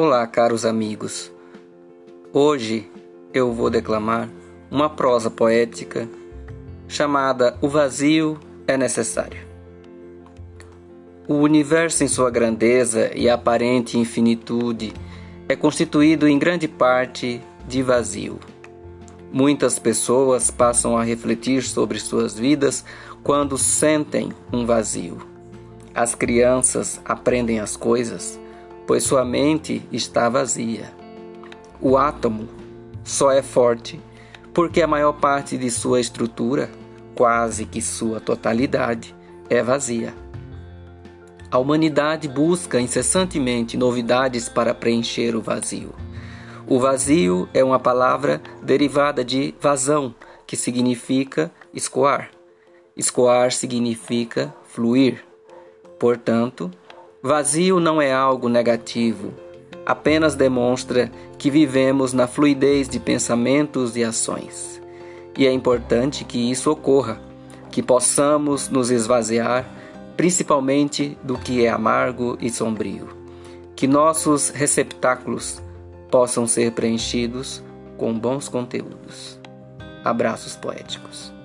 Olá, caros amigos. Hoje eu vou declamar uma prosa poética chamada O Vazio é Necessário. O universo, em sua grandeza e aparente infinitude, é constituído em grande parte de vazio. Muitas pessoas passam a refletir sobre suas vidas quando sentem um vazio. As crianças aprendem as coisas pois sua mente está vazia. O átomo só é forte porque a maior parte de sua estrutura, quase que sua totalidade, é vazia. A humanidade busca incessantemente novidades para preencher o vazio. O vazio é uma palavra derivada de vazão, que significa escoar. Escoar significa fluir. Portanto, Vazio não é algo negativo, apenas demonstra que vivemos na fluidez de pensamentos e ações. E é importante que isso ocorra, que possamos nos esvaziar, principalmente do que é amargo e sombrio. Que nossos receptáculos possam ser preenchidos com bons conteúdos. Abraços poéticos.